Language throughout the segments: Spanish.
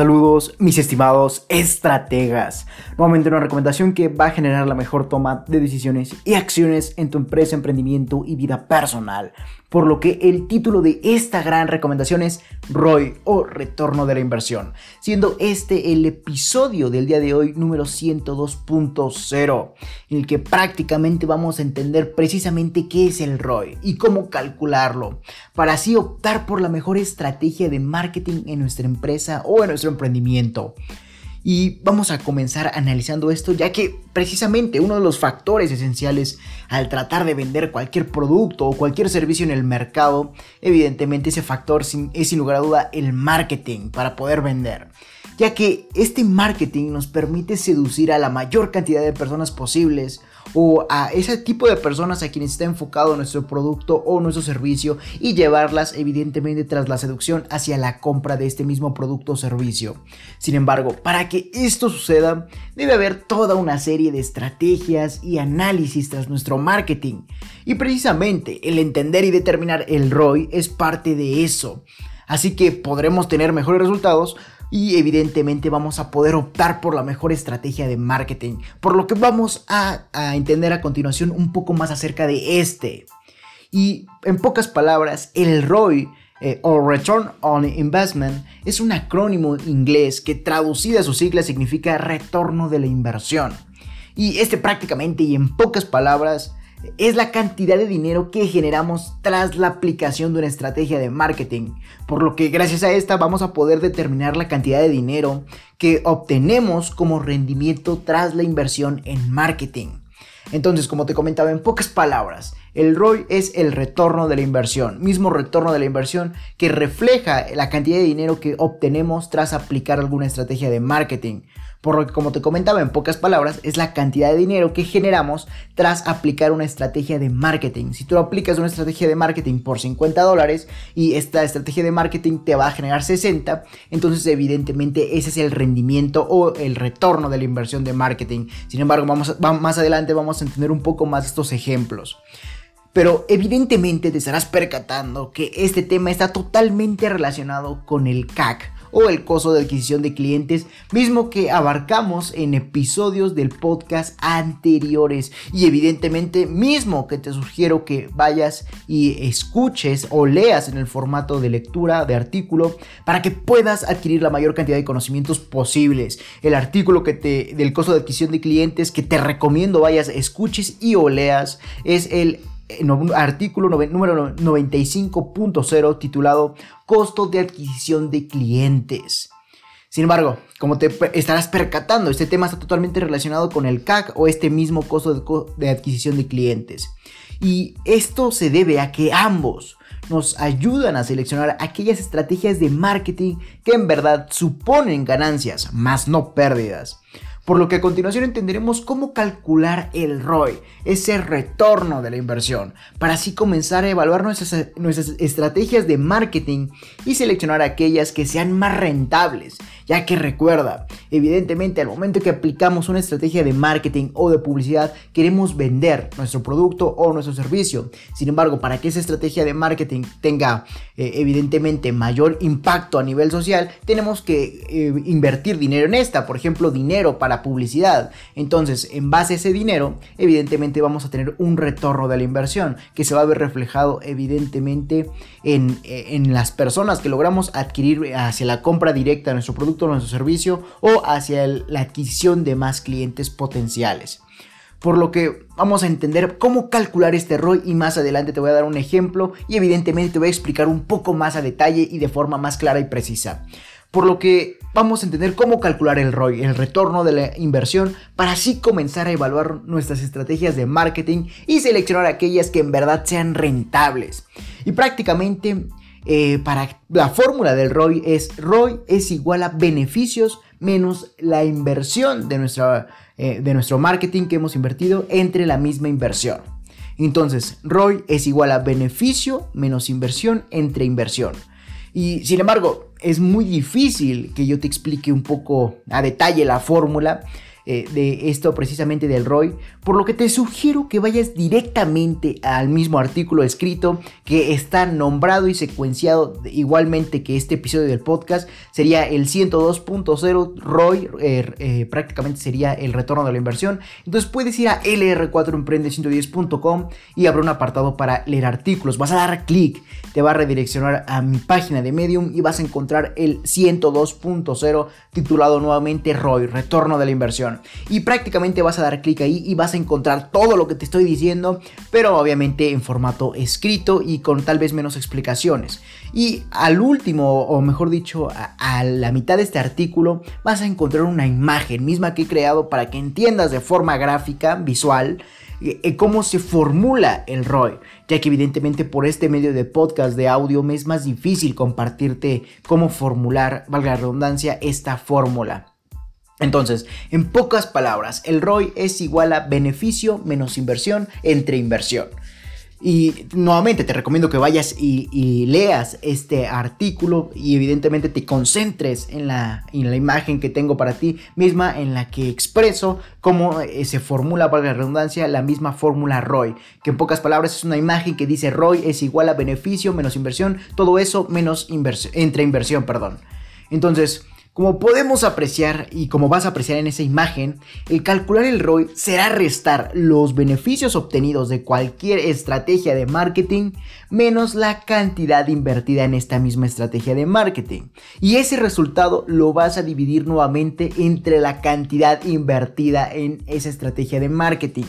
Saludos, mis estimados estrategas. Nuevamente una recomendación que va a generar la mejor toma de decisiones y acciones en tu empresa, emprendimiento y vida personal. Por lo que el título de esta gran recomendación es ROI o Retorno de la Inversión, siendo este el episodio del día de hoy número 102.0, en el que prácticamente vamos a entender precisamente qué es el ROI y cómo calcularlo, para así optar por la mejor estrategia de marketing en nuestra empresa o en nuestro emprendimiento. Y vamos a comenzar analizando esto ya que precisamente uno de los factores esenciales al tratar de vender cualquier producto o cualquier servicio en el mercado, evidentemente ese factor es sin lugar a duda el marketing para poder vender ya que este marketing nos permite seducir a la mayor cantidad de personas posibles o a ese tipo de personas a quienes está enfocado nuestro producto o nuestro servicio y llevarlas evidentemente tras la seducción hacia la compra de este mismo producto o servicio. Sin embargo, para que esto suceda, debe haber toda una serie de estrategias y análisis tras nuestro marketing. Y precisamente el entender y determinar el ROI es parte de eso. Así que podremos tener mejores resultados y evidentemente vamos a poder optar por la mejor estrategia de marketing, por lo que vamos a, entender a continuación un poco más acerca de este. Y en pocas palabras, el ROI eh, o Return on Investment es un acrónimo inglés que traducida a sus siglas significa retorno de la inversión. Y este prácticamente y en pocas palabras es la cantidad de dinero que generamos tras la aplicación de una estrategia de marketing, por lo que gracias a esta vamos a poder determinar la cantidad de dinero que obtenemos como rendimiento tras la inversión en marketing. Entonces, como te comentaba en pocas palabras, el ROI es el retorno de la inversión, mismo retorno de la inversión que refleja la cantidad de dinero que obtenemos tras aplicar alguna estrategia de marketing. Por lo que, como te comentaba en pocas palabras, es la cantidad de dinero que generamos tras aplicar una estrategia de marketing. Si tú aplicas una estrategia de marketing por 50 dólares y esta estrategia de marketing te va a generar 60, entonces evidentemente ese es el rendimiento o el retorno de la inversión de marketing. Sin embargo, vamos más adelante vamos a entender un poco más estos ejemplos. Pero evidentemente te estarás percatando que este tema está totalmente relacionado con el CAC o el costo de adquisición de clientes, mismo que abarcamos en episodios del podcast anteriores. Y evidentemente mismo que te sugiero que vayas y escuches o leas en el formato de lectura de artículo para que puedas adquirir la mayor cantidad de conocimientos posibles. El artículo que te del costo de adquisición de clientes que te recomiendo vayas, escuches y o leas es el artículo número 95.0 titulado Costo de adquisición de clientes. Sin embargo, como te estarás percatando, este tema está totalmente relacionado con el CAC o este mismo costo de, de adquisición de clientes. Y esto se debe a que ambos nos ayudan a seleccionar aquellas estrategias de marketing que en verdad suponen ganancias, más no pérdidas por lo que a continuación entenderemos cómo calcular el ROI, ese retorno de la inversión, para así comenzar a evaluar nuestras, estrategias de marketing y seleccionar aquellas que sean más rentables, ya que recuerda, evidentemente al momento que aplicamos una estrategia de marketing o de publicidad, queremos vender nuestro producto o nuestro servicio. Sin embargo, para que esa estrategia de marketing tenga eh, evidentemente mayor impacto a nivel social, tenemos que eh, invertir dinero en esta, por ejemplo, dinero para publicidad. Entonces, en base a ese dinero, evidentemente vamos a tener un retorno de la inversión que se va a ver reflejado evidentemente en, en las personas que logramos adquirir hacia la compra directa de nuestro producto o nuestro servicio o hacia la adquisición de más clientes potenciales por lo que vamos a entender cómo calcular este ROI y más adelante te voy a dar un ejemplo y evidentemente te voy a explicar un poco más a detalle y de forma más clara y precisa por lo que vamos a entender cómo calcular el ROI, el retorno de la inversión, para así comenzar a evaluar nuestras estrategias de marketing y seleccionar aquellas que en verdad sean rentables. Y prácticamente eh, para la fórmula del ROI es ROI es igual a beneficios menos la inversión de, nuestra, eh, de nuestro marketing que hemos invertido entre la misma inversión. Entonces, ROI es igual a beneficio menos inversión entre inversión. Y sin embargo, es muy difícil que yo te explique un poco a detalle la fórmula. Eh, de esto precisamente del ROI, por lo que te sugiero que vayas directamente al mismo artículo escrito que está nombrado y secuenciado igualmente que este episodio del podcast, sería el 102.0 ROI, eh, eh, prácticamente sería el retorno de la inversión. Entonces puedes ir a lr4emprende110.com y habrá un apartado para leer artículos, vas a dar clic, te va a redireccionar a mi página de Medium y vas a encontrar el 102.0 titulado nuevamente ROI, retorno de la inversión. Y prácticamente vas a dar clic ahí y vas a encontrar todo lo que te estoy diciendo, pero obviamente en formato escrito y con tal vez menos explicaciones. Y al último, o mejor dicho, a, la mitad de este artículo, vas a encontrar una imagen misma que he creado para que entiendas de forma gráfica, visual, eh, eh, cómo se formula el ROI, ya que evidentemente por este medio de podcast de audio me es más difícil compartirte cómo formular, valga la redundancia, esta fórmula. Entonces, en pocas palabras, el ROI es igual a beneficio menos inversión entre inversión. Y nuevamente te recomiendo que vayas y, leas este artículo y evidentemente te concentres en la, en la, imagen que tengo para ti misma en la que expreso cómo eh, se formula, para la redundancia, la misma fórmula ROI. Que en pocas palabras es una imagen que dice ROI es igual a beneficio menos inversión, todo eso menos inversión, entre inversión, perdón. Entonces, como podemos apreciar y como vas a apreciar en esa imagen, el calcular el ROI será restar los beneficios obtenidos de cualquier estrategia de marketing menos la cantidad invertida en esta misma estrategia de marketing. Y ese resultado lo vas a dividir nuevamente entre la cantidad invertida en esa estrategia de marketing.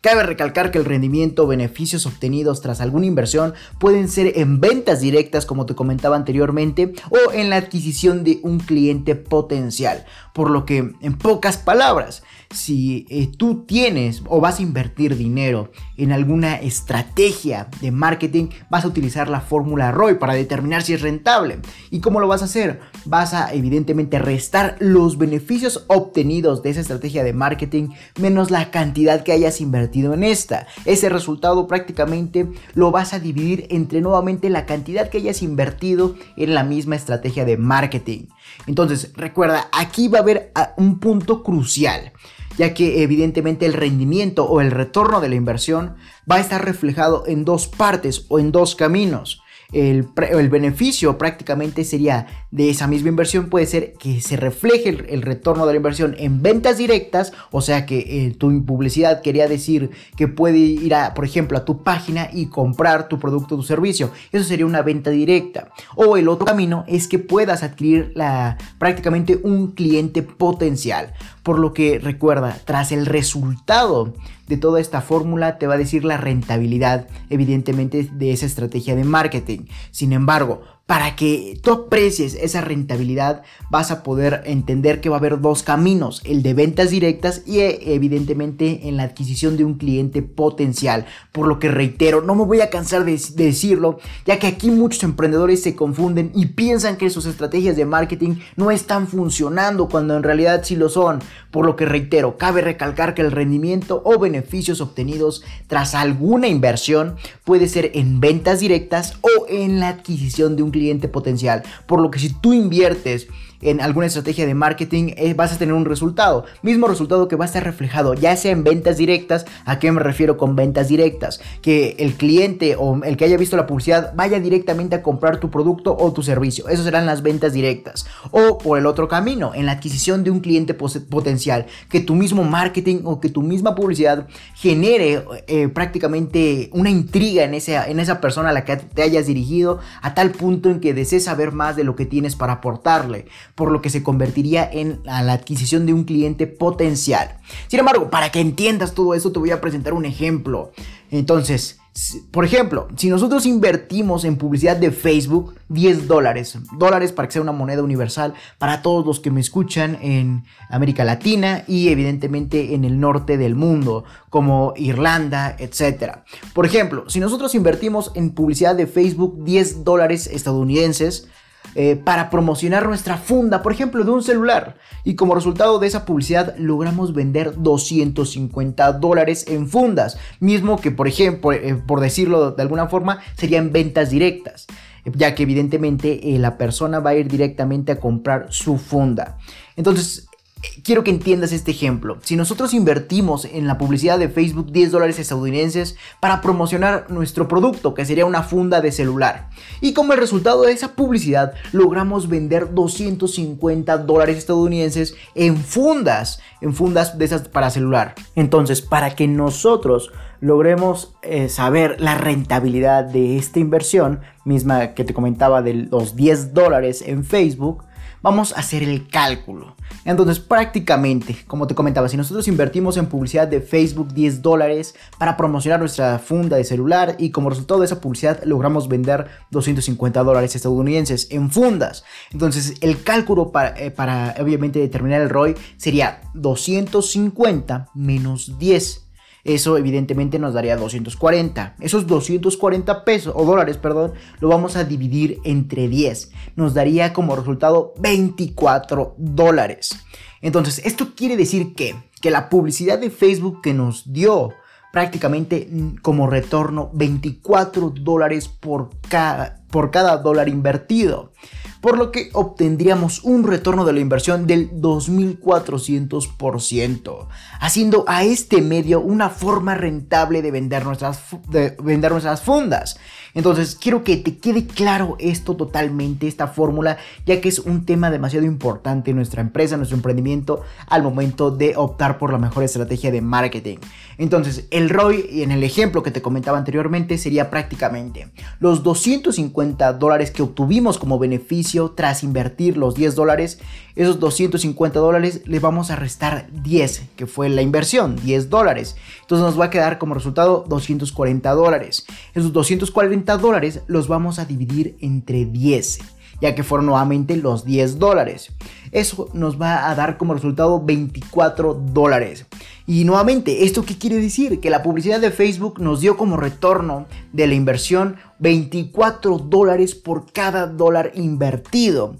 Cabe recalcar que el rendimiento o beneficios obtenidos tras alguna inversión pueden ser en ventas directas, como te comentaba anteriormente, o en la adquisición de un cliente potencial. Por lo que, en pocas palabras, si eh, tú tienes o vas a invertir dinero en alguna estrategia de marketing, vas a utilizar la fórmula ROI para determinar si es rentable. ¿Y cómo lo vas a hacer? Vas a evidentemente restar los beneficios obtenidos de esa estrategia de marketing menos la cantidad que hayas invertido en esta. Ese resultado prácticamente lo vas a dividir entre nuevamente la cantidad que hayas invertido en la misma estrategia de marketing. Entonces, recuerda, aquí va a haber ah, un punto crucial ya que evidentemente el rendimiento o el retorno de la inversión va a estar reflejado en dos partes o en dos caminos el, beneficio prácticamente sería de esa misma inversión puede ser que se refleje el, retorno de la inversión en ventas directas, o sea que eh, tu publicidad quería decir que puede ir a, por ejemplo, a tu página y comprar tu producto o tu servicio. Eso sería una venta directa. O el otro camino es que puedas adquirir la, prácticamente un cliente potencial. Por lo que recuerda, tras el resultado de toda esta fórmula te va a decir la rentabilidad, evidentemente, de esa estrategia de marketing. Sin embargo, para que tú aprecies esa rentabilidad, vas a poder entender que va a haber dos caminos, el de ventas directas y eh, evidentemente en la adquisición de un cliente potencial. Por lo que reitero, no me voy a cansar de, decirlo, ya que aquí muchos emprendedores se confunden y piensan que sus estrategias de marketing no están funcionando cuando en realidad sí lo son. Por lo que reitero, cabe recalcar que el rendimiento o beneficios obtenidos tras alguna inversión puede ser en ventas directas o en la adquisición de un cliente potencial. Por lo que si tú inviertes en alguna estrategia de marketing, eh, vas a tener un resultado. Mismo resultado que va a estar reflejado ya sea en ventas directas. ¿A qué me refiero con ventas directas? Que el cliente o el que haya visto la publicidad vaya directamente a comprar tu producto o tu servicio. Esas serán las ventas directas. O por el otro camino, en la adquisición de un cliente potencial. Que tu mismo marketing o que tu misma publicidad genere eh, prácticamente una intriga en esa, en esa persona a la que te hayas dirigido a tal punto en que desees saber más de lo que tienes para aportarle por lo que se convertiría en la adquisición de un cliente potencial. Sin embargo, para que entiendas todo esto, te voy a presentar un ejemplo. Entonces, por ejemplo, si nosotros invertimos en publicidad de Facebook 10 dólares, dólares para que sea una moneda universal para todos los que me escuchan en América Latina y evidentemente en el norte del mundo, como Irlanda, etc. Por ejemplo, si nosotros invertimos en publicidad de Facebook 10 dólares estadounidenses, eh, para promocionar nuestra funda, por ejemplo, de un celular. Y como resultado de esa publicidad logramos vender 250 dólares en fundas, mismo que, por ejemplo, eh, por decirlo de alguna forma, serían ventas directas ya que evidentemente eh, la persona va a ir directamente a comprar su funda. Entonces, quiero que entiendas este ejemplo. Si nosotros invertimos en la publicidad de Facebook 10 dólares estadounidenses para promocionar nuestro producto, que sería una funda de celular, y como el resultado de esa publicidad logramos vender 250 dólares estadounidenses en fundas, en fundas de esas para celular. Entonces, para que nosotros logremos eh, saber la rentabilidad de esta inversión, misma que te comentaba de los 10 dólares en Facebook, vamos a hacer el cálculo. Entonces prácticamente, como te comentaba, si nosotros invertimos en publicidad de Facebook 10 dólares para promocionar nuestra funda de celular y como resultado de esa publicidad logramos vender 250 dólares estadounidenses en fundas. Entonces el cálculo para, eh, para obviamente determinar el ROI sería 250 menos 10 eso evidentemente nos daría 240. Esos 240 pesos o dólares, perdón, lo vamos a dividir entre 10. Nos daría como resultado 24 dólares. Entonces, esto quiere decir que, que la publicidad de Facebook que nos dio prácticamente como retorno 24 dólares por cada, por cada dólar invertido por lo que obtendríamos un retorno de la inversión del 2400%, haciendo a este medio una forma rentable de vender nuestras, de vender nuestras fundas. Entonces, quiero que te quede claro esto totalmente, esta fórmula, ya que es un tema demasiado importante en nuestra empresa, en nuestro emprendimiento, al momento de optar por la mejor estrategia de marketing. Entonces, el ROI, en el ejemplo que te comentaba anteriormente, sería prácticamente los 250 dólares que obtuvimos como beneficio tras invertir los 10 dólares, esos 250 dólares le vamos a restar 10, que fue la inversión, 10 dólares. Entonces nos va a quedar como resultado 240 dólares. Esos 240 dólares los vamos a dividir entre 10 ya que fueron nuevamente los 10 dólares. Eso nos va a dar como resultado 24 dólares. Y nuevamente, ¿esto qué quiere decir? Que la publicidad de Facebook nos dio como retorno de la inversión 24 dólares por cada dólar invertido.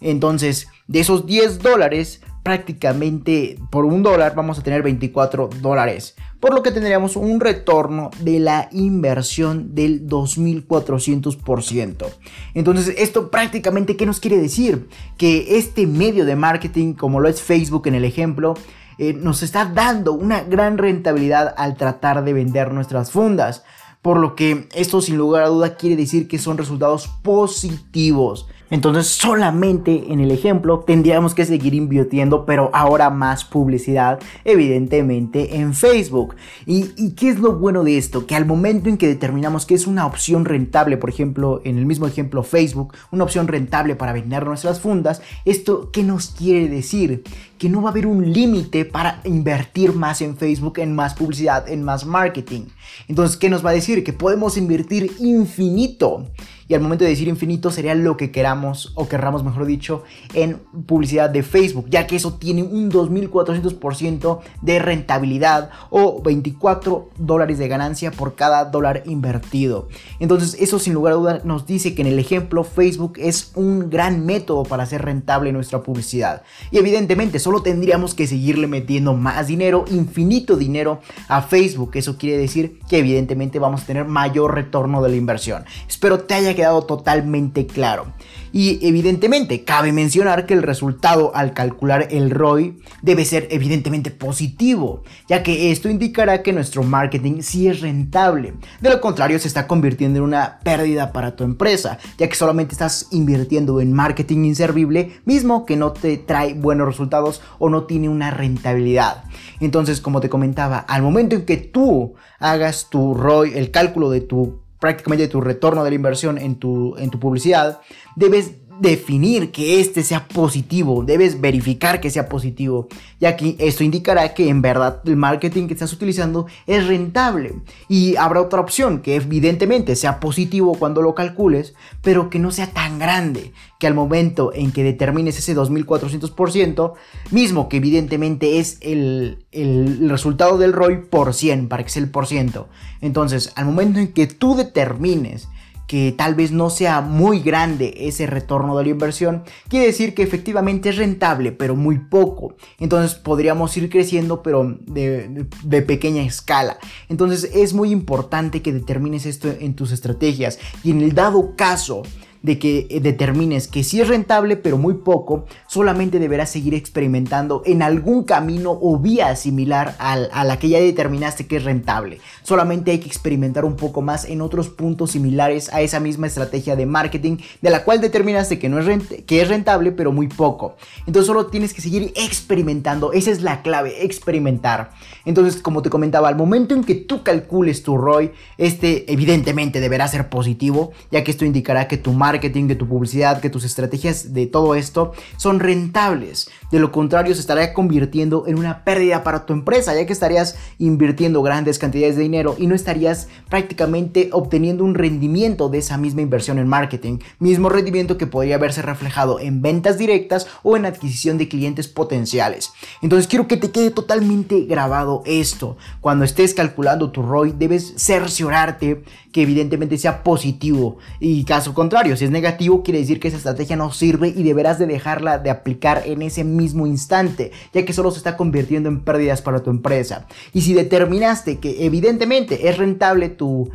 Entonces, de esos 10 dólares, prácticamente por un dólar vamos a tener 24 dólares. Por lo que tendríamos un retorno de la inversión del 2400%. Entonces, esto prácticamente, ¿qué nos quiere decir? Que este medio de marketing, como lo es Facebook en el ejemplo, eh, nos está dando una gran rentabilidad al tratar de vender nuestras fundas. Por lo que esto sin lugar a duda quiere decir que son resultados positivos. Entonces solamente en el ejemplo tendríamos que seguir invirtiendo, pero ahora más publicidad, evidentemente en Facebook. ¿Y, qué es lo bueno de esto? Que al momento en que determinamos que es una opción rentable, por ejemplo, en el mismo ejemplo Facebook, una opción rentable para vender nuestras fundas, ¿esto qué nos quiere decir? Que no va a haber un límite para invertir más en Facebook, en más publicidad, en más marketing. Entonces, ¿qué nos va a decir? Que podemos invertir infinito y al momento de decir infinito sería lo que queramos o querramos mejor dicho en publicidad de Facebook ya que eso tiene un 2400% de rentabilidad o 24 dólares de ganancia por cada dólar invertido entonces eso sin lugar a dudas nos dice que en el ejemplo Facebook es un gran método para hacer rentable nuestra publicidad y evidentemente solo tendríamos que seguirle metiendo más dinero infinito dinero a Facebook eso quiere decir que evidentemente vamos a tener mayor retorno de la inversión espero te haya quedado totalmente claro. Y evidentemente cabe mencionar que el resultado al calcular el ROI debe ser evidentemente positivo, ya que esto indicará que nuestro marketing sí es rentable. De lo contrario se está convirtiendo en una pérdida para tu empresa, ya que solamente estás invirtiendo en marketing inservible, mismo que no te trae buenos resultados o no tiene una rentabilidad. Entonces, como te comentaba, al momento en que tú hagas tu ROI, el cálculo de tu prácticamente tu retorno de la inversión en tu, en tu publicidad, debes definir que este sea positivo, debes verificar que sea positivo, ya que esto indicará que en verdad el marketing que estás utilizando es rentable. Y habrá otra opción que evidentemente sea positivo cuando lo calcules, pero que no sea tan grande, que al momento en que determines ese 2400%, mismo que evidentemente es el, el resultado del ROI por 100, para que sea el por ciento. Entonces, al momento en que tú determines que tal vez no sea muy grande ese retorno de la inversión, quiere decir que efectivamente es rentable, pero muy poco. Entonces podríamos ir creciendo, pero de, pequeña escala. Entonces es muy importante que determines esto en tus estrategias y en el dado caso de que eh, determines que sí es rentable, pero muy poco, solamente deberás seguir experimentando en algún camino o vía similar a la que ya determinaste que es rentable. Solamente hay que experimentar un poco más en otros puntos similares a esa misma estrategia de marketing de la cual determinaste que, no es, que es rentable, pero muy poco. Entonces solo tienes que seguir experimentando. Esa es la clave, experimentar. Entonces, como te comentaba, al momento en que tú calcules tu ROI, este evidentemente deberá ser positivo, ya que esto indicará que tu marketing, que tu publicidad, que tus estrategias de todo esto son rentables. De lo contrario, se estará convirtiendo en una pérdida para tu empresa, ya que estarías invirtiendo grandes cantidades de dinero y no estarías prácticamente obteniendo un rendimiento de esa misma inversión en marketing, mismo rendimiento que podría haberse reflejado en ventas directas o en adquisición de clientes potenciales. Entonces quiero que te quede totalmente grabado esto. Cuando estés calculando tu ROI, debes cerciorarte que evidentemente sea positivo. Y caso contrario, si es negativo, quiere decir que esa estrategia no sirve y deberás de dejarla de aplicar en ese mismo instante, ya que solo se está convirtiendo en pérdidas para tu empresa. Y si determinaste que evidentemente es rentable tu,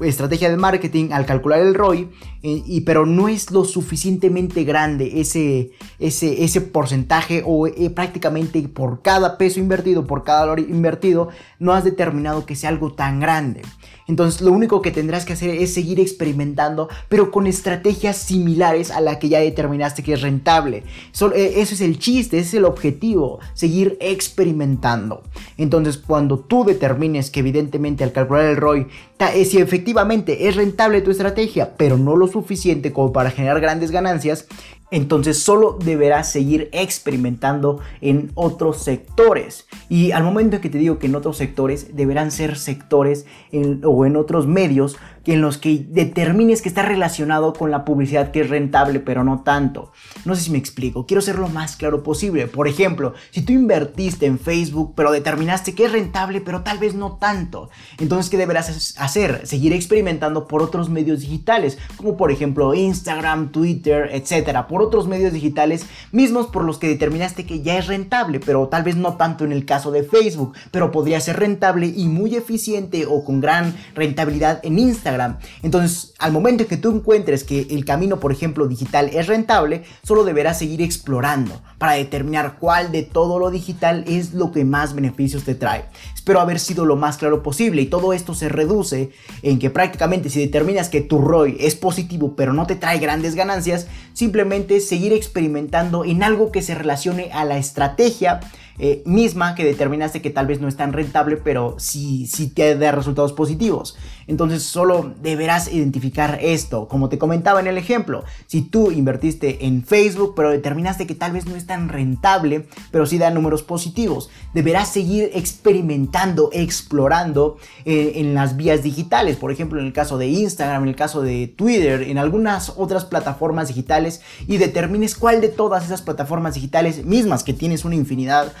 estrategia de marketing al calcular el ROI, eh, y, pero no es lo suficientemente grande ese, ese, ese porcentaje o eh, prácticamente por cada peso invertido, por cada valor invertido, no has determinado que sea algo tan grande. Entonces lo único que tendrás que hacer es seguir experimentando, pero con estrategias similares a la que ya determinaste que es rentable. Eh, eso es el chiste, ese es el objetivo, seguir experimentando. Entonces cuando tú determines que evidentemente al calcular el ROI, eh, si efectivamente es rentable tu estrategia, pero no lo suficiente como para generar grandes ganancias, entonces solo deberás seguir experimentando en otros sectores. Y al momento en que te digo que en otros sectores, deberán ser sectores o en otros medios en los que determines que está relacionado con la publicidad que es rentable, pero no tanto. No sé si me explico, quiero ser lo más claro posible. Por ejemplo, si tú invertiste en Facebook, pero determinaste que es rentable, pero tal vez no tanto, entonces ¿qué deberás hacer? Seguir experimentando por otros medios digitales, como por ejemplo Instagram, Twitter, etcétera, por otros medios digitales mismos por los que determinaste que ya es rentable, pero tal vez no tanto en el caso de Facebook, pero podría ser rentable y muy eficiente o con gran rentabilidad en Instagram entonces, al momento en que tú encuentres que el camino, por ejemplo, digital es rentable, solo deberás seguir explorando para determinar cuál de todo lo digital es lo que más beneficios te trae. Espero haber sido lo más claro posible y todo esto se reduce en que prácticamente si determinas que tu ROI es positivo pero no te trae grandes ganancias, simplemente seguir experimentando en algo que se relacione a la estrategia eh, misma que determinaste que tal vez no es tan rentable, pero sí, sí te da resultados positivos. Entonces solo deberás identificar esto. Como te comentaba en el ejemplo, si tú invertiste en Facebook, pero determinaste que tal vez no es tan rentable, pero sí da números positivos, deberás seguir experimentando, explorando eh, en las vías digitales. Por ejemplo, en el caso de Instagram, en el caso de Twitter, en algunas otras plataformas digitales y determines cuál de todas esas plataformas digitales mismas que tienes una infinidad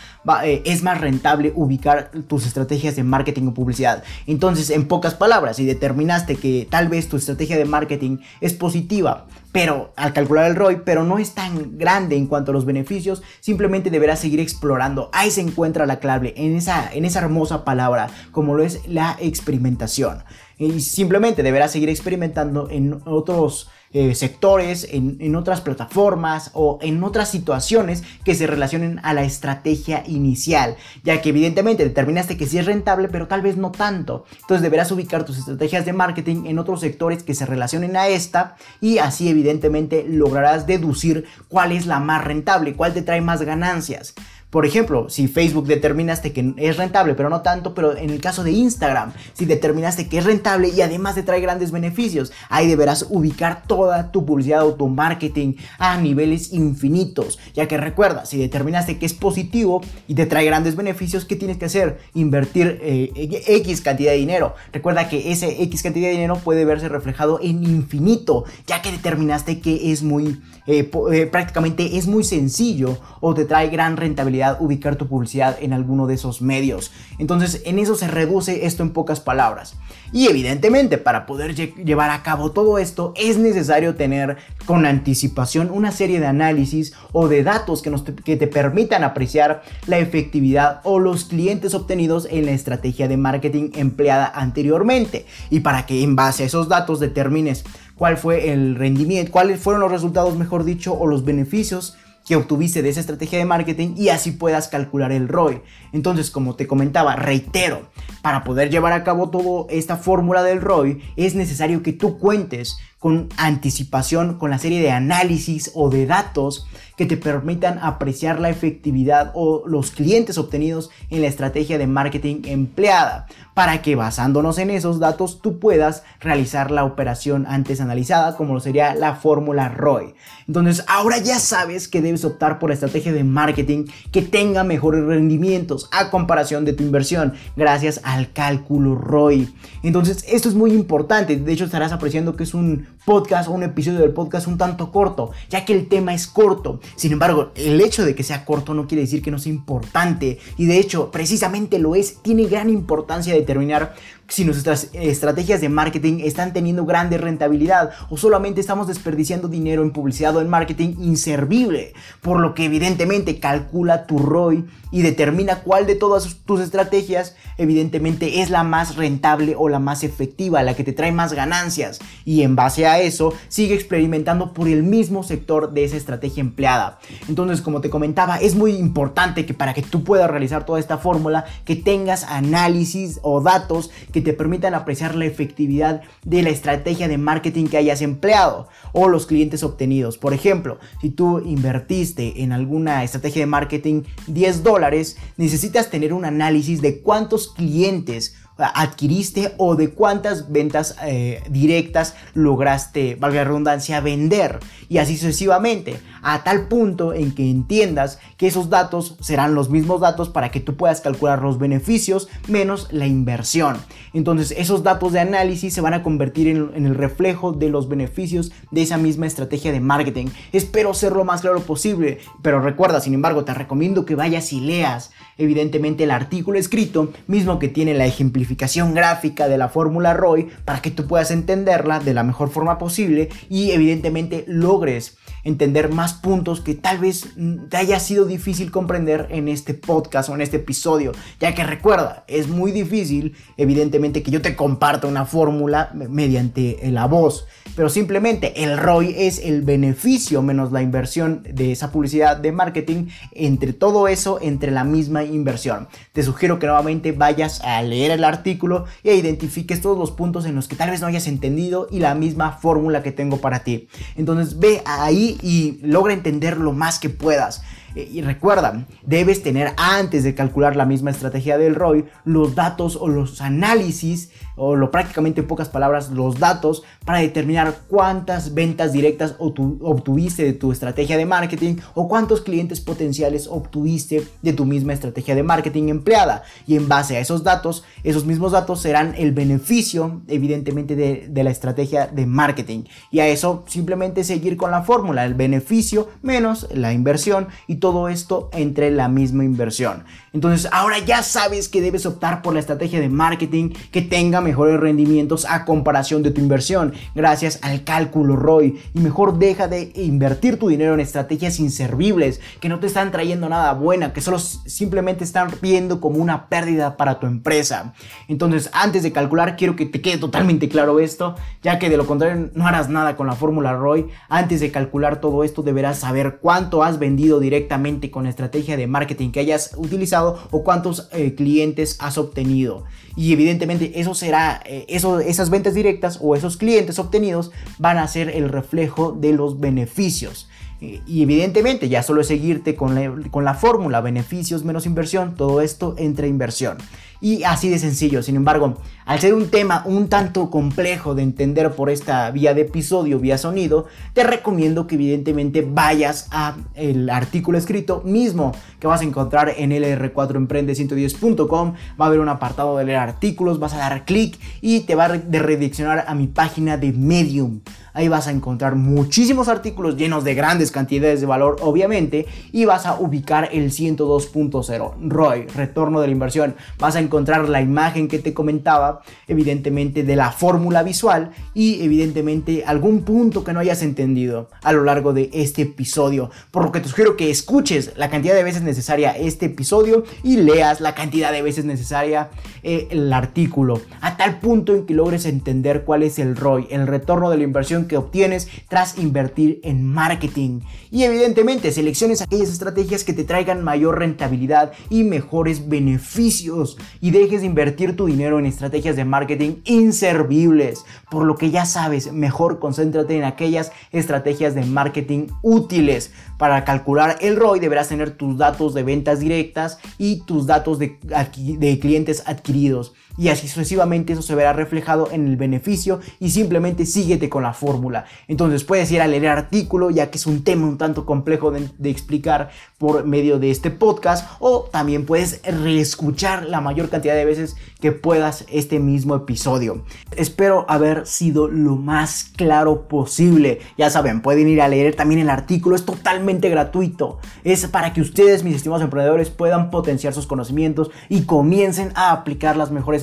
eh, es más rentable ubicar tus estrategias de marketing o publicidad. Entonces, en pocas palabras, si determinaste que tal vez tu estrategia de marketing es positiva, pero al calcular el ROI, pero no es tan grande en cuanto a los beneficios, simplemente deberás seguir explorando. Ahí se encuentra la clave, en esa, en esa hermosa palabra, como lo es la experimentación. Y simplemente deberás seguir experimentando en otros eh, sectores, en, otras plataformas o en otras situaciones que se relacionen a la estrategia inicial, ya que evidentemente determinaste que sí es rentable, pero tal vez no tanto. Entonces deberás ubicar tus estrategias de marketing en otros sectores que se relacionen a esta y así evidentemente lograrás deducir cuál es la más rentable, cuál te trae más ganancias. Por ejemplo, si Facebook determinaste que es rentable, pero no tanto, pero en el caso de Instagram, si determinaste que es rentable y además te trae grandes beneficios, ahí deberás ubicar toda tu publicidad o tu marketing a niveles infinitos, ya que recuerda, si determinaste que es positivo y te trae grandes beneficios, ¿qué tienes que hacer? Invertir eh, X cantidad de dinero. Recuerda que ese X cantidad de dinero puede verse reflejado en infinito, ya que determinaste que es muy, eh, eh, prácticamente es muy sencillo o te trae gran rentabilidad ubicar tu publicidad en alguno de esos medios. Entonces en eso se reduce esto en pocas palabras. Y evidentemente para poder llevar a cabo todo esto es necesario tener con anticipación una serie de análisis o de datos que, nos que te permitan apreciar la efectividad o los clientes obtenidos en la estrategia de marketing empleada anteriormente. Y para que en base a esos datos determines cuál fue el rendimiento, cuáles fueron los resultados, mejor dicho, o los beneficios que obtuviste de esa estrategia de marketing y así puedas calcular el ROI. Entonces, como te comentaba, reitero, para poder llevar a cabo toda esta fórmula del ROI es necesario que tú cuentes con anticipación con la serie de análisis o de datos que te permitan apreciar la efectividad o los clientes obtenidos en la estrategia de marketing empleada, para que basándonos en esos datos tú puedas realizar la operación antes analizada, como lo sería la fórmula ROI. Entonces, ahora ya sabes que debes optar por la estrategia de marketing que tenga mejores rendimientos a comparación de tu inversión, gracias al cálculo ROI. Entonces, esto es muy importante. De hecho, estarás apreciando que es un podcast o un episodio del podcast un tanto corto, ya que el tema es corto. Sin embargo, el hecho de que sea corto no quiere decir que no sea importante. Y de hecho, precisamente lo es. Tiene gran importancia determinar si nuestras estrategias de marketing están teniendo grande rentabilidad o solamente estamos desperdiciando dinero en publicidad o en marketing inservible. Por lo que evidentemente calcula tu ROI y determina cuál de todas tus estrategias evidentemente es la más rentable o la más efectiva, la que te trae más ganancias. Y en base a eso sigue experimentando por el mismo sector de esa estrategia empleada. Entonces, como te comentaba, es muy importante que para que tú puedas realizar toda esta fórmula, que tengas análisis o datos que te permitan apreciar la efectividad de la estrategia de marketing que hayas empleado o los clientes obtenidos. Por ejemplo, si tú invertiste en alguna estrategia de marketing 10 dólares, necesitas tener un análisis de cuántos clientes adquiriste o de cuántas ventas eh, directas lograste, valga la redundancia, vender. Y así sucesivamente, a tal punto en que entiendas que esos datos serán los mismos datos para que tú puedas calcular los beneficios menos la inversión. Entonces esos datos de análisis se van a convertir en, en el reflejo de los beneficios de esa misma estrategia de marketing. Espero ser lo más claro posible, pero recuerda, sin embargo, te recomiendo que vayas y leas evidentemente el artículo escrito, mismo que tiene la ejemplificación gráfica de la fórmula ROI para que tú puedas entenderla de la mejor forma posible y evidentemente logres entender más puntos que tal vez te haya sido difícil comprender en este podcast o en este episodio, ya que recuerda, es muy difícil evidentemente que yo te comparta una fórmula mediante la voz, pero simplemente el ROI es el beneficio menos la inversión de esa publicidad de marketing, entre todo eso, entre la misma inversión. Te sugiero que nuevamente vayas a leer el artículo y identifiques todos los puntos en los que tal vez no hayas entendido y la misma fórmula que tengo para ti. Entonces ve ahí y logra entender lo más que puedas. Eh, y recuerda, debes tener antes de calcular la misma estrategia del ROI los datos o los análisis o lo prácticamente en pocas palabras los datos para determinar cuántas ventas directas obtuviste de tu estrategia de marketing o cuántos clientes potenciales obtuviste de tu misma estrategia de marketing empleada. Y en base a esos datos esos mismos datos serán el beneficio evidentemente de, la estrategia de marketing. Y a eso simplemente seguir con la fórmula el beneficio menos la inversión todo esto entre la misma inversión. Entonces ahora ya sabes que debes optar por la estrategia de marketing que tenga mejores rendimientos a comparación de tu inversión gracias al cálculo ROI y mejor deja de invertir tu dinero en estrategias inservibles que no te están trayendo nada buena, que solo simplemente están viendo como una pérdida para tu empresa. Entonces antes de calcular quiero que te quede totalmente claro esto, ya que de lo contrario no harás nada con la fórmula ROI. Antes de calcular todo esto deberás saber cuánto has vendido directamente con la estrategia de marketing que hayas utilizado o cuántos eh, clientes has obtenido. Y evidentemente eso será, eh, esas ventas directas o esos clientes obtenidos van a ser el reflejo de los beneficios. Y evidentemente ya solo es seguirte con la, con la fórmula beneficios menos inversión, todo esto entre inversión. Y así de sencillo, sin embargo, al ser un tema un tanto complejo de entender por esta vía de episodio, vía sonido, te recomiendo que evidentemente vayas a el artículo escrito mismo que vas a encontrar en lr4emprende110.com. Va a haber un apartado de leer artículos, vas a dar clic y te va a redireccionar a mi página de Medium. Ahí vas a encontrar muchísimos artículos llenos de grandes cantidades de valor, obviamente, y vas a ubicar el 102.0, ROI, retorno de la inversión. Vas a encontrar la imagen que te comentaba, evidentemente, de la fórmula visual y evidentemente algún punto que no hayas entendido a lo largo de este episodio. Por lo que te sugiero que escuches la cantidad de veces necesaria este episodio y leas la cantidad de veces necesaria eh, el artículo, a tal punto en que logres entender cuál es el ROI, el retorno de la inversión que obtienes tras invertir en marketing. Y evidentemente selecciones aquellas estrategias que te traigan mayor rentabilidad y mejores beneficios y dejes de invertir tu dinero en estrategias de marketing inservibles. Por lo que ya sabes, mejor concéntrate en aquellas estrategias de marketing útiles. Para calcular el ROI deberás tener tus datos de ventas directas y tus datos de, de clientes adquiridos y así sucesivamente eso se verá reflejado en el beneficio y simplemente síguete con la fórmula. Entonces puedes ir a leer el artículo ya que es un tema un tanto complejo de, de explicar por medio de este podcast o también puedes reescuchar la mayor cantidad de veces que puedas este mismo episodio. Espero haber sido lo más claro posible. Ya saben, pueden ir a leer también el artículo, es totalmente gratuito. Es para que ustedes, mis estimados emprendedores, puedan potenciar sus conocimientos y comiencen a aplicar las mejores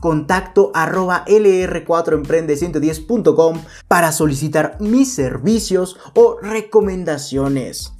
contacto arroba lr4emprende110.com para solicitar mis servicios o recomendaciones.